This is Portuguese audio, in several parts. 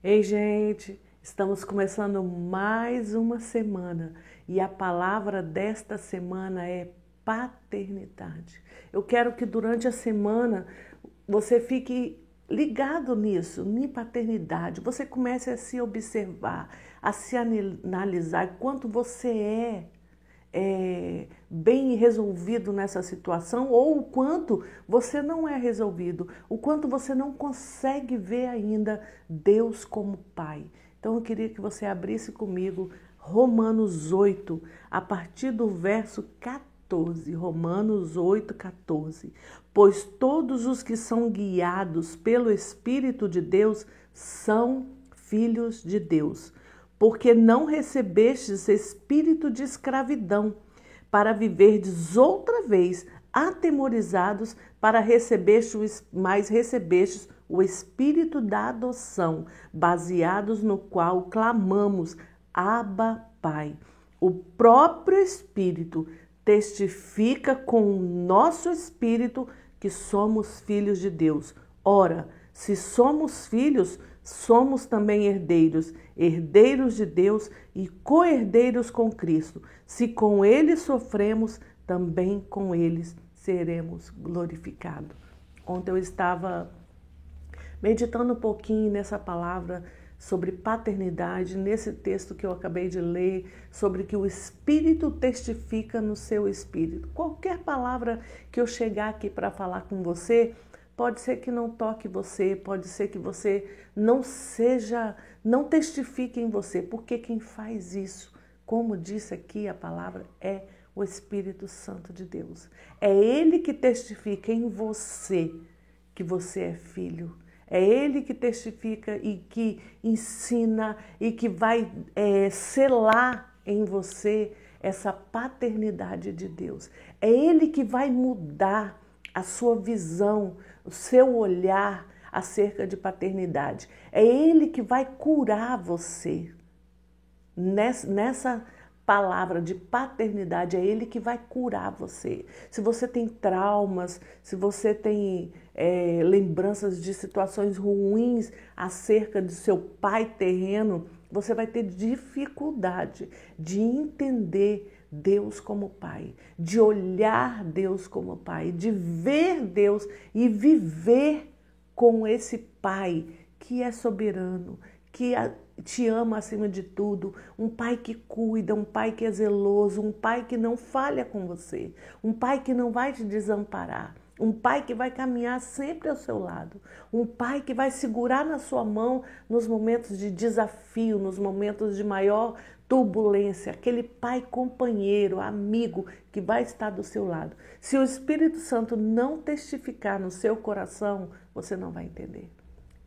Ei, gente, estamos começando mais uma semana e a palavra desta semana é paternidade. Eu quero que durante a semana você fique ligado nisso, em paternidade. Você comece a se observar, a se analisar quanto você é é, bem resolvido nessa situação ou o quanto você não é resolvido, o quanto você não consegue ver ainda Deus como Pai. Então eu queria que você abrisse comigo Romanos 8, a partir do verso 14. Romanos 8, 14. Pois todos os que são guiados pelo Espírito de Deus são filhos de Deus porque não recebestes espírito de escravidão, para viverdes outra vez atemorizados, para recebestes, mas recebestes o espírito da adoção, baseados no qual clamamos, Abba, Pai. O próprio Espírito testifica com o nosso espírito que somos filhos de Deus. Ora, se somos filhos, somos também herdeiros, herdeiros de Deus e co-herdeiros com Cristo. Se com ele sofremos, também com eles seremos glorificados. Ontem eu estava meditando um pouquinho nessa palavra sobre paternidade, nesse texto que eu acabei de ler, sobre que o Espírito testifica no seu espírito. Qualquer palavra que eu chegar aqui para falar com você, Pode ser que não toque você, pode ser que você não seja, não testifique em você, porque quem faz isso, como disse aqui a palavra, é o Espírito Santo de Deus. É Ele que testifica em você que você é filho. É Ele que testifica e que ensina e que vai é, selar em você essa paternidade de Deus. É Ele que vai mudar a sua visão o seu olhar acerca de paternidade. É Ele que vai curar você. Nessa palavra de paternidade, é Ele que vai curar você. Se você tem traumas, se você tem é, lembranças de situações ruins acerca de seu pai terreno, você vai ter dificuldade de entender Deus como Pai, de olhar Deus como Pai, de ver Deus e viver com esse Pai que é soberano, que te ama acima de tudo, um pai que cuida, um pai que é zeloso, um pai que não falha com você, um pai que não vai te desamparar, um pai que vai caminhar sempre ao seu lado, um pai que vai segurar na sua mão nos momentos de desafio, nos momentos de maior turbulência, aquele pai companheiro, amigo que vai estar do seu lado. Se o Espírito Santo não testificar no seu coração, você não vai entender.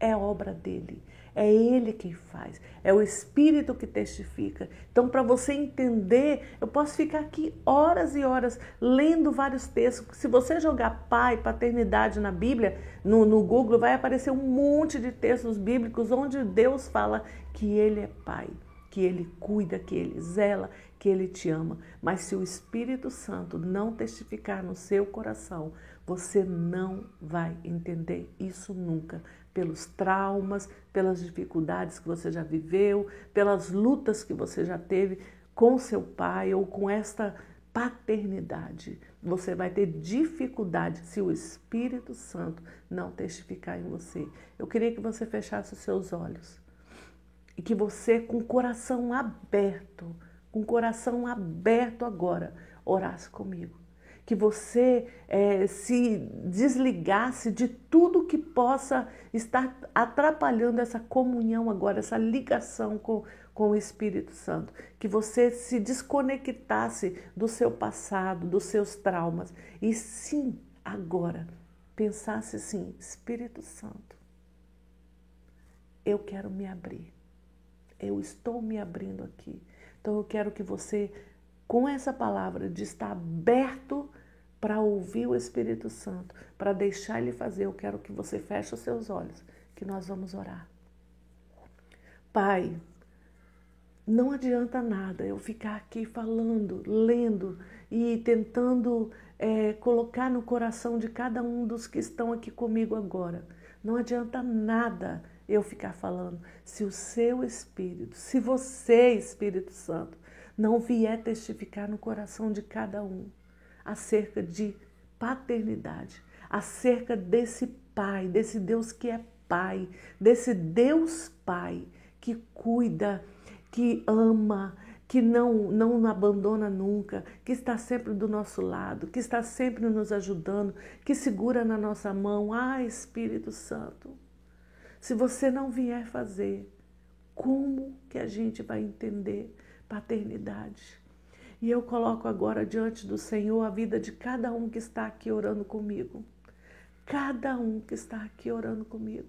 É obra dele. É ele quem faz. É o Espírito que testifica. Então, para você entender, eu posso ficar aqui horas e horas lendo vários textos. Se você jogar pai, paternidade na Bíblia, no, no Google, vai aparecer um monte de textos bíblicos onde Deus fala que ele é pai que Ele cuida, que Ele zela, que Ele te ama. Mas se o Espírito Santo não testificar no seu coração, você não vai entender isso nunca. Pelos traumas, pelas dificuldades que você já viveu, pelas lutas que você já teve com seu pai ou com esta paternidade. Você vai ter dificuldade se o Espírito Santo não testificar em você. Eu queria que você fechasse os seus olhos e que você, com o coração aberto, com o coração aberto agora, orasse comigo. Que você é, se desligasse de tudo que possa estar atrapalhando essa comunhão agora, essa ligação com, com o Espírito Santo. Que você se desconectasse do seu passado, dos seus traumas. E sim, agora, pensasse assim: Espírito Santo, eu quero me abrir eu estou me abrindo aqui. Então eu quero que você, com essa palavra de estar aberto para ouvir o Espírito Santo, para deixar ele fazer, eu quero que você feche os seus olhos, que nós vamos orar. Pai, não adianta nada eu ficar aqui falando, lendo e tentando é, colocar no coração de cada um dos que estão aqui comigo agora. Não adianta nada eu ficar falando, se o seu Espírito, se você, Espírito Santo, não vier testificar no coração de cada um acerca de paternidade, acerca desse Pai, desse Deus que é Pai, desse Deus Pai que cuida, que ama, que não, não abandona nunca, que está sempre do nosso lado, que está sempre nos ajudando, que segura na nossa mão. Ah, Espírito Santo, se você não vier fazer, como que a gente vai entender paternidade? E eu coloco agora diante do Senhor a vida de cada um que está aqui orando comigo. Cada um que está aqui orando comigo,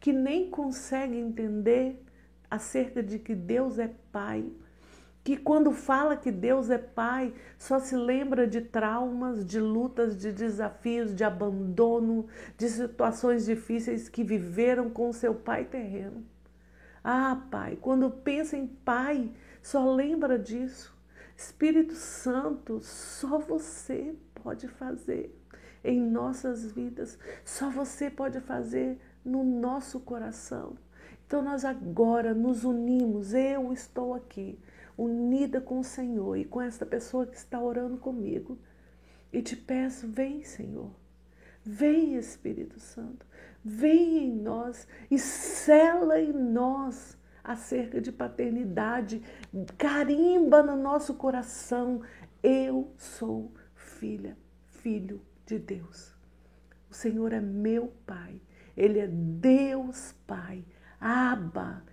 que nem consegue entender acerca de que Deus é Pai, que quando fala que Deus é Pai, só se lembra de traumas, de lutas, de desafios, de abandono, de situações difíceis que viveram com seu pai terreno. Ah, Pai, quando pensa em Pai, só lembra disso. Espírito Santo, só você pode fazer em nossas vidas, só você pode fazer no nosso coração. Então nós agora nos unimos, eu estou aqui unida com o Senhor e com esta pessoa que está orando comigo. E te peço, vem, Senhor. Vem, Espírito Santo. Vem em nós e cela em nós acerca de paternidade. Carimba no nosso coração. Eu sou filha, filho de Deus. O Senhor é meu Pai. Ele é Deus Pai. Aba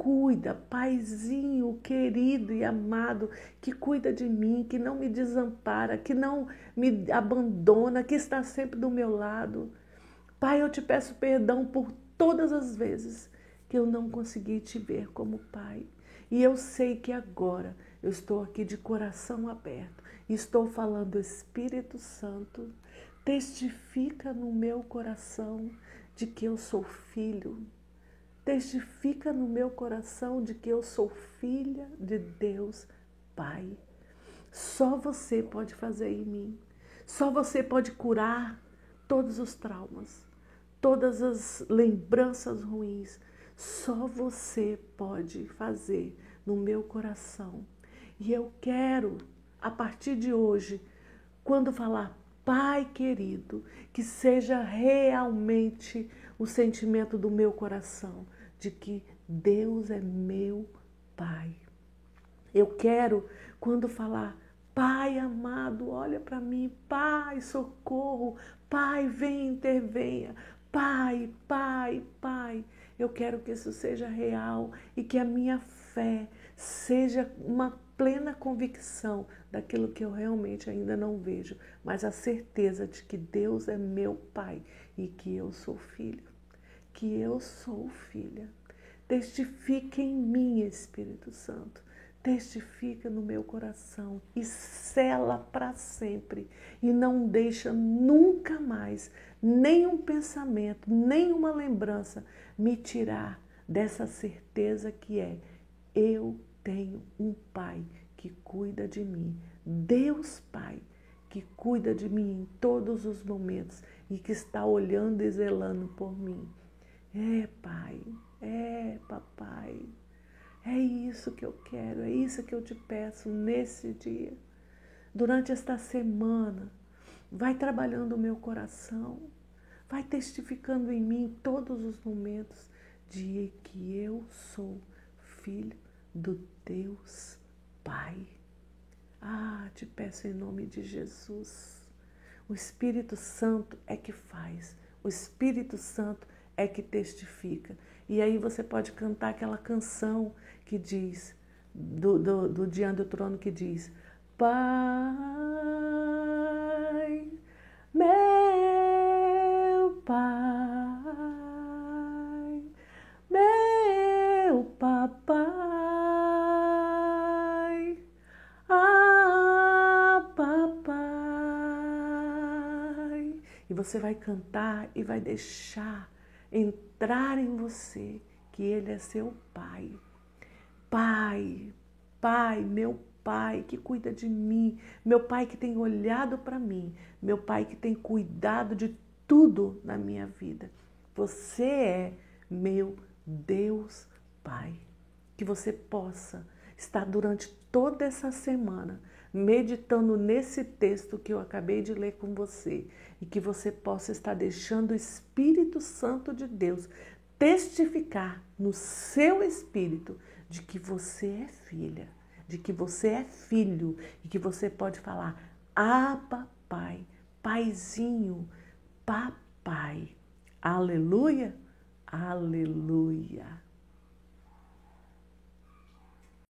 cuida, paizinho querido e amado, que cuida de mim, que não me desampara, que não me abandona, que está sempre do meu lado. Pai, eu te peço perdão por todas as vezes que eu não consegui te ver como pai. E eu sei que agora eu estou aqui de coração aberto estou falando, Espírito Santo, testifica no meu coração de que eu sou filho testifica no meu coração de que eu sou filha de Deus Pai. Só você pode fazer em mim. Só você pode curar todos os traumas, todas as lembranças ruins. Só você pode fazer no meu coração. E eu quero, a partir de hoje, quando falar Pai querido, que seja realmente o sentimento do meu coração de que Deus é meu Pai. Eu quero, quando falar, Pai amado, olha para mim, Pai, socorro, Pai, vem, intervenha, Pai, Pai, Pai. Eu quero que isso seja real e que a minha fé seja uma plena convicção daquilo que eu realmente ainda não vejo, mas a certeza de que Deus é meu Pai e que eu sou filho que eu sou filha. Testifica em mim, Espírito Santo. Testifica no meu coração e sela para sempre. E não deixa nunca mais nenhum pensamento, nenhuma lembrança me tirar dessa certeza que é: eu tenho um Pai que cuida de mim. Deus Pai que cuida de mim em todos os momentos e que está olhando e zelando por mim. É, pai, é, papai. É isso que eu quero, é isso que eu te peço nesse dia. Durante esta semana, vai trabalhando o meu coração, vai testificando em mim todos os momentos de que eu sou filho do Deus Pai. Ah, te peço em nome de Jesus. O Espírito Santo é que faz, o Espírito Santo é que testifica. E aí você pode cantar aquela canção que diz, do, do, do Diante do Trono, que diz: Pai, meu Pai, meu papai, ah, papai. E você vai cantar e vai deixar entrar em você que Ele é seu Pai. Pai, Pai, meu Pai que cuida de mim, meu Pai que tem olhado para mim, meu Pai que tem cuidado de tudo na minha vida. Você é meu Deus Pai. Que você possa estar durante toda essa semana meditando nesse texto que eu acabei de ler com você e que você possa estar deixando o Espírito Santo de Deus testificar no seu espírito de que você é filha, de que você é filho e que você pode falar: Aba, Pai, Paizinho, Papai. Aleluia, aleluia.